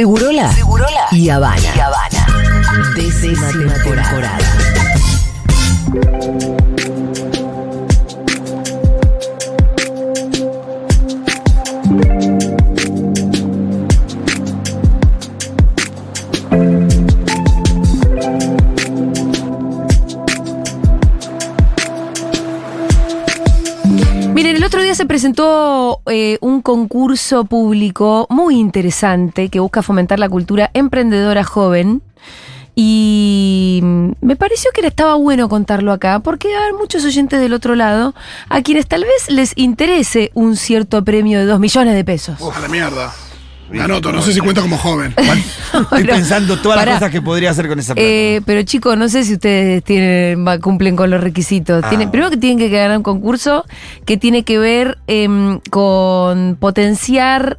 Segurola, Segurola y Habana. Y Habana. Décima, temporada. Presentó eh, un concurso público muy interesante que busca fomentar la cultura emprendedora joven. Y me pareció que estaba bueno contarlo acá, porque haber muchos oyentes del otro lado a quienes tal vez les interese un cierto premio de 2 millones de pesos. La mierda. La anoto, no sé si cuenta como joven. Estoy pensando todas pará. las cosas que podría hacer con esa plata. Eh, pero chicos, no sé si ustedes tienen, cumplen con los requisitos. Ah. Tienen- primero que tienen que ganar un concurso que tiene que ver em, con potenciar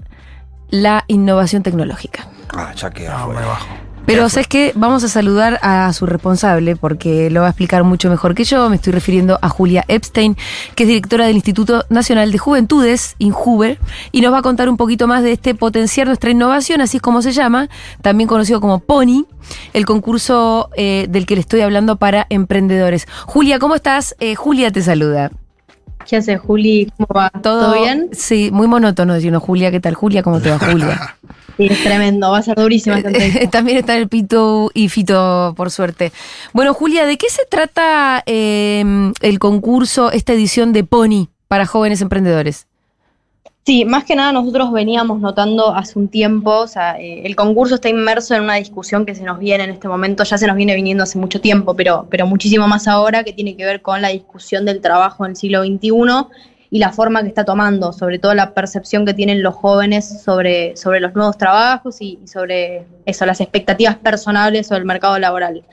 la innovación tecnológica. ah, ya quedó. Ah, afuera. Pero ¿sabes qué? Vamos a saludar a su responsable porque lo va a explicar mucho mejor que yo. Me estoy refiriendo a Julia Epstein, que es directora del Instituto Nacional de Juventudes, INJUVE, y nos va a contar un poquito más de este potenciar nuestra innovación, así es como se llama, también conocido como PONY, el concurso eh, del que le estoy hablando para emprendedores. Julia, ¿cómo estás? Eh, Julia te saluda. ¿Qué hace Juli? ¿Cómo va? ¿Todo, bien? Sí, muy monótono decirnos, Julia, ¿qué tal? Julia, ¿cómo te va, Julia? Sí, es tremendo, va a ser durísima entrevista. También está el Pito y Fito, por suerte. Bueno, Julia, ¿de qué se trata eh, el concurso, esta edición de Pony para jóvenes emprendedores? Sí, más que nada nosotros veníamos notando hace un tiempo, o sea, eh, el concurso está inmerso en una discusión que se nos viene en este momento, ya se nos viene viniendo hace mucho tiempo, pero, pero muchísimo más ahora, que tiene que ver con la discusión del trabajo en el siglo XXI y la forma que está tomando, sobre todo la percepción que tienen los jóvenes sobre, sobre los nuevos trabajos y, y sobre eso, las expectativas personales sobre el mercado laboral.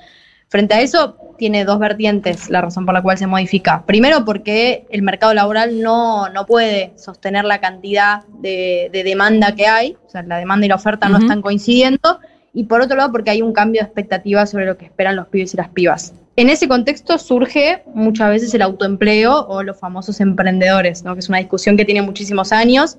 Frente a eso, tiene dos vertientes la razón por la cual se modifica. Primero, porque el mercado laboral no, no puede sostener la cantidad de, de demanda que hay, o sea, la demanda y la oferta no están coincidiendo. Y por otro lado, porque hay un cambio de expectativas sobre lo que esperan los pibes y las pibas. En ese contexto surge muchas veces el autoempleo o los famosos emprendedores, ¿no? que es una discusión que tiene muchísimos años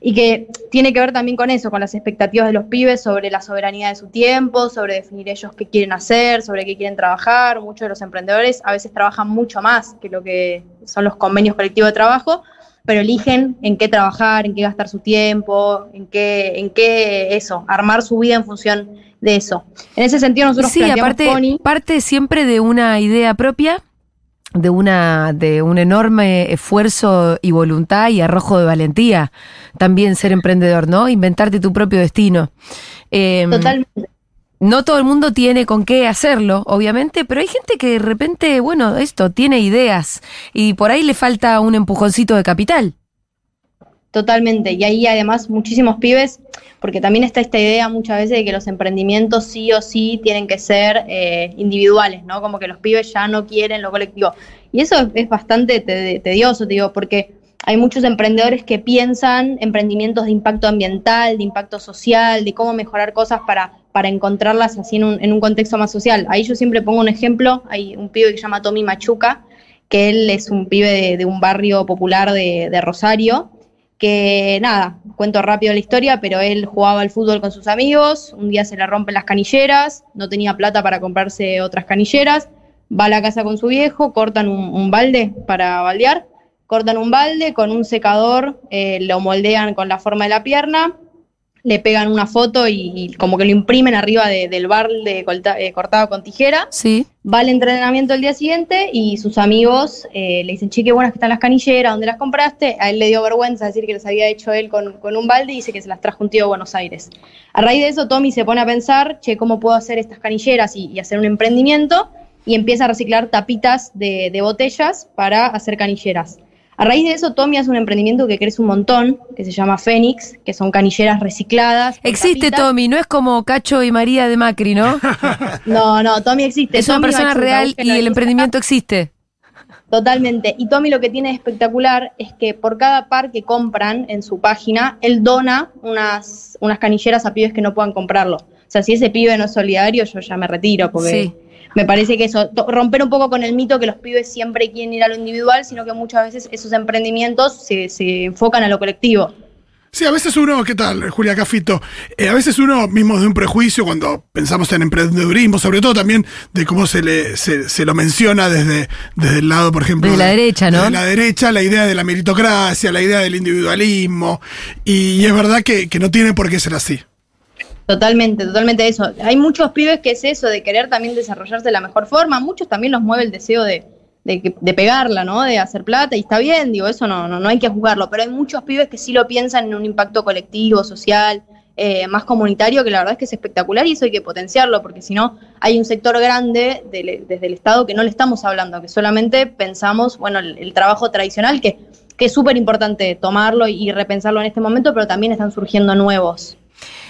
y que tiene que ver también con eso, con las expectativas de los pibes sobre la soberanía de su tiempo, sobre definir ellos qué quieren hacer, sobre qué quieren trabajar. Muchos de los emprendedores a veces trabajan mucho más que lo que son los convenios colectivos de trabajo, pero eligen en qué trabajar, en qué gastar su tiempo, en qué, en qué eso, armar su vida en función de eso. En ese sentido nosotros Sí, aparte, Pony- parte siempre de una idea propia, de una, de un enorme esfuerzo y voluntad y arrojo de valentía. También ser emprendedor, ¿no? Inventarte tu propio destino. Eh, totalmente. No todo el mundo tiene con qué hacerlo, obviamente, pero hay gente que de repente, bueno, esto, tiene ideas y por ahí le falta un empujoncito de capital. Totalmente. Y ahí además muchísimos pibes, porque también está esta idea muchas veces de que los emprendimientos sí o sí tienen que ser eh, individuales, ¿no? Como que los pibes ya no quieren lo colectivo. Y eso es, bastante te- tedioso, te digo, porque hay muchos emprendedores que piensan emprendimientos de impacto ambiental, de impacto social, de cómo mejorar cosas para, para encontrarlas así en un, en un contexto más social. Ahí yo siempre pongo un ejemplo, hay un pibe que se llama Tommy Machuca, que él es un pibe de, un barrio popular de Rosario, que nada, cuento rápido la historia, pero él jugaba al fútbol con sus amigos, un día se le rompen las canilleras, no tenía plata para comprarse otras canilleras, va a la casa con su viejo, cortan un, balde para baldear, cortan un balde con un secador, eh, lo moldean con la forma de la pierna, le pegan una foto y, y como que lo imprimen arriba de- del balde colta- eh, cortado con tijera, Sí. va al entrenamiento el día siguiente y sus amigos eh, le dicen, che, qué buenas que están las canilleras, ¿dónde las compraste? A él le dio vergüenza decir que las había hecho él con, con un balde y dice que se las trajo un tío de Buenos Aires. A raíz de eso, Tommy se pone a pensar, che, ¿cómo puedo hacer estas canilleras y, y hacer un emprendimiento? Y empieza a reciclar tapitas de, de botellas para hacer canilleras. A raíz de eso, Tommy hace un emprendimiento que crece un montón, que se llama Fénix, que son canilleras recicladas. Existe. Tommy, no es como Cacho y María de Macri, ¿no? No, no, Tommy existe. Es una Tommy persona Machuca, real y el emprendimiento existe. Totalmente. Y Tommy lo que tiene de espectacular es que por cada par que compran en su página, él dona unas, unas canilleras a pibes que no puedan comprarlo. O sea, si ese pibe no es solidario, yo ya me retiro, porque Sí. Me parece que eso, romper un poco con el mito que los pibes siempre quieren ir a lo individual, sino que muchas veces esos emprendimientos se, se enfocan a lo colectivo. Sí, a veces uno, ¿qué tal, Julia Cafito? Eh, a veces uno mismo de un prejuicio cuando pensamos en emprendedurismo, sobre todo también de cómo se le se, se lo menciona desde, desde el lado, por ejemplo. Desde la derecha, ¿no? De la derecha, la idea de la meritocracia, la idea del individualismo. Y, y es verdad que, que no tiene por qué ser así. Totalmente, totalmente eso. Hay muchos pibes que es eso, de querer también desarrollarse de la mejor forma. Muchos también los mueve el deseo de, de, de pegarla, ¿no? De hacer plata, y está bien, digo, eso no, no, no hay que juzgarlo. Pero hay muchos pibes que sí lo piensan en un impacto colectivo, social, eh, más comunitario, que la verdad es que es espectacular y eso hay que potenciarlo, porque si no, hay un sector grande del- desde el Estado que no le estamos hablando, que solamente pensamos, bueno, el, el trabajo tradicional, que, que es súper importante tomarlo y repensarlo en este momento, pero también están surgiendo nuevos.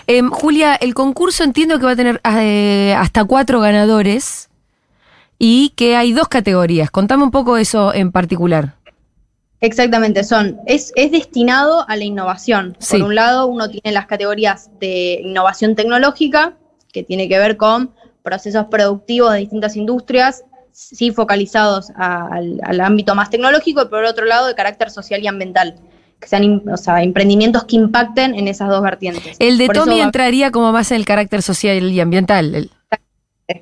Em, Julia, el concurso entiendo que va a tener eh, hasta cuatro ganadores y que hay dos categorías. Contame un poco eso en particular. Exactamente, son, es, es destinado a la innovación. Sí. Por un lado, uno tiene las categorías de innovación tecnológica, que tiene que ver con procesos productivos de distintas industrias, sí focalizados a- al, al ámbito más tecnológico, y por otro lado, de carácter social y ambiental, que sean o sea, emprendimientos que impacten en esas dos vertientes. El de Por Tommy va- entraría como más en el carácter social y ambiental. El-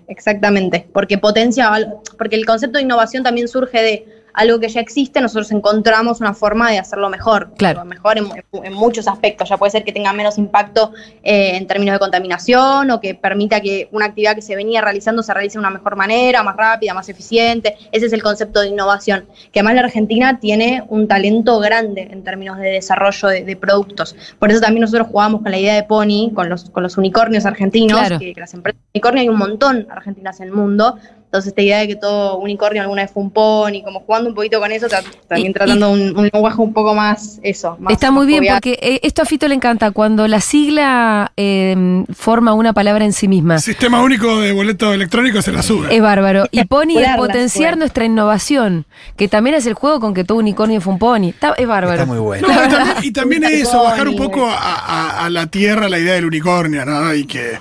Exactamente, porque potencia, porque el concepto de innovación también surge de algo que ya existe, nosotros encontramos una forma de hacerlo mejor. Claro. Mejor en, en muchos aspectos. Ya puede ser que tenga menos impacto eh, en términos de contaminación o que permita que una actividad que se venía realizando se realice de una mejor manera, más rápida, más eficiente. Ese es el concepto de innovación. Que además la Argentina tiene un talento grande en términos de desarrollo de, de productos. Por eso también nosotros jugamos con la idea de Pony, con los, con los unicornios argentinos, Claro. que, que las empresas unicornio hay un montón argentinas en el mundo. Entonces, esta idea de que todo unicornio alguna vez fue un pony, como jugando un poquito con eso, también Y- tratando un, un lenguaje un poco más eso. Más, Está muy bien porque eh, esto a Fito le encanta cuando la sigla eh, forma una palabra en sí misma. Sistema único de boleto electrónico se la sube. Es bárbaro. Y Pony es potenciar nuestra innovación, que también es el juego con que todo unicornio fue un pony. Está- es bárbaro. Está muy bueno. No, y también, y también eso, bajar un poco a, a- a la tierra la idea del unicornio, ¿no? Y que.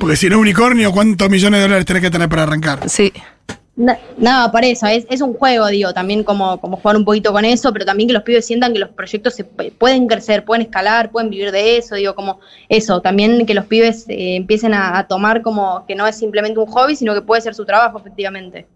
Porque si no es unicornio, ¿cuántos millones de dólares tenés que tener para arrancar? Sí. Na- Nada, para eso, es, es un juego, digo, también como, como jugar un poquito con eso, pero también que los pibes sientan que los proyectos se pu- pueden crecer, pueden escalar, pueden vivir de eso, digo, como eso, también que los pibes eh, empiecen a, a tomar como que no es simplemente un hobby, sino que puede ser su trabajo, efectivamente.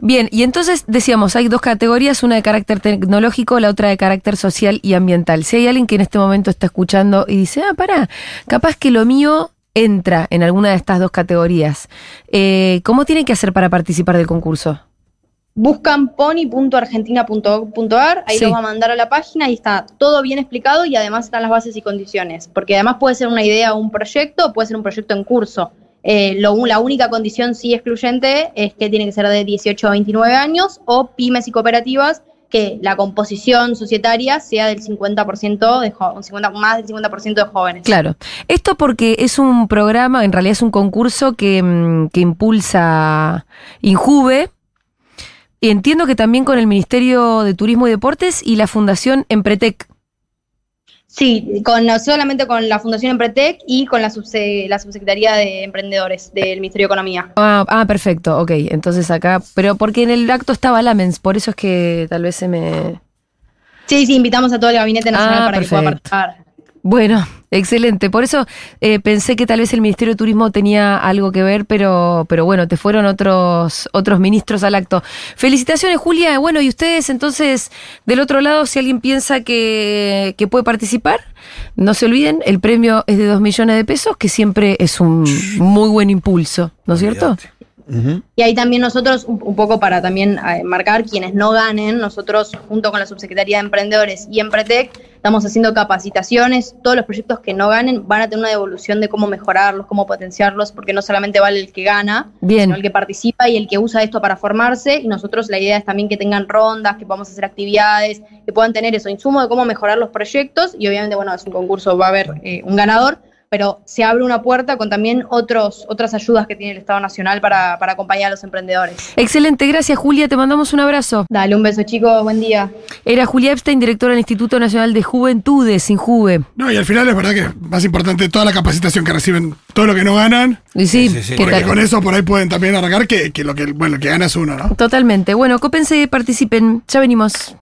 Bien, y entonces decíamos, hay dos categorías, una de carácter tecnológico, la otra de carácter social y ambiental. Si hay alguien que en este momento está escuchando y dice, ah, pará, capaz que lo mío entra en alguna de estas dos categorías, eh, ¿cómo tiene que hacer para participar del concurso? Buscan pony.argentina.gov.ar, ahí Sí. los va a mandar a la página y está todo bien explicado y además están las bases y condiciones, porque además puede ser una idea o un proyecto, o puede ser un proyecto en curso. Eh, lo- la única condición sí excluyente es que tiene que ser de 18 a 29 años o pymes y cooperativas que la composición societaria sea del 50%, de jo- un 50 más del 50% de jóvenes. Claro. Esto porque es un programa, en realidad es un concurso que, mm, que impulsa Injuve. Y entiendo que también con el Ministerio de Turismo y Deportes y la Fundación Empretec. Sí, con, solamente con la Fundación Empretec y con la, subse- la Subsecretaría de Emprendedores del Ministerio de Economía. Ah, ah, perfecto, ok. Entonces acá, pero porque en el acto estaba Lamens, por eso es que tal vez se me... Sí, sí, invitamos a todo el Gabinete Nacional Ah, para que pueda perfecto. participar. Bueno, excelente. Por eso eh, pensé que tal vez el Ministerio de Turismo tenía algo que ver, pero, pero bueno, te fueron otros, otros ministros al acto. Felicitaciones, Julia. Bueno, y ustedes entonces, del otro lado, si alguien piensa que, que puede participar, no se olviden, el premio es de dos millones de pesos, que siempre es un muy buen impulso, ¿no es cierto? Y ahí también nosotros, un, un poco para también eh, marcar quienes no ganen, nosotros junto con la Subsecretaría de Emprendedores y Empretec estamos haciendo capacitaciones, todos los proyectos que no ganen van a tener una devolución de cómo mejorarlos, cómo potenciarlos, porque no solamente vale el que gana, Bien. sino el que participa y el que usa esto para formarse. Y nosotros la idea es también que tengan rondas, que podamos hacer actividades, que puedan tener eso, insumo de cómo mejorar los proyectos. Y obviamente, bueno, es un concurso, va a haber eh, un ganador, pero se abre una puerta con también otros, otras ayudas que tiene el Estado Nacional para, para acompañar a los emprendedores. Excelente, gracias Julia, te mandamos un abrazo. Dale, un beso chicos, buen día. Era Julia Epstein, directora del Instituto Nacional de Juventudes, Injuve. No, y al final es verdad que es más importante toda la capacitación que reciben, todo lo que no ganan, Y sí, Sí, sí, sí. ¿qué porque tal? con eso por ahí pueden también arrancar que, que lo que, bueno, que gana es uno, ¿no? Totalmente. Bueno, cópense, participen. Ya venimos.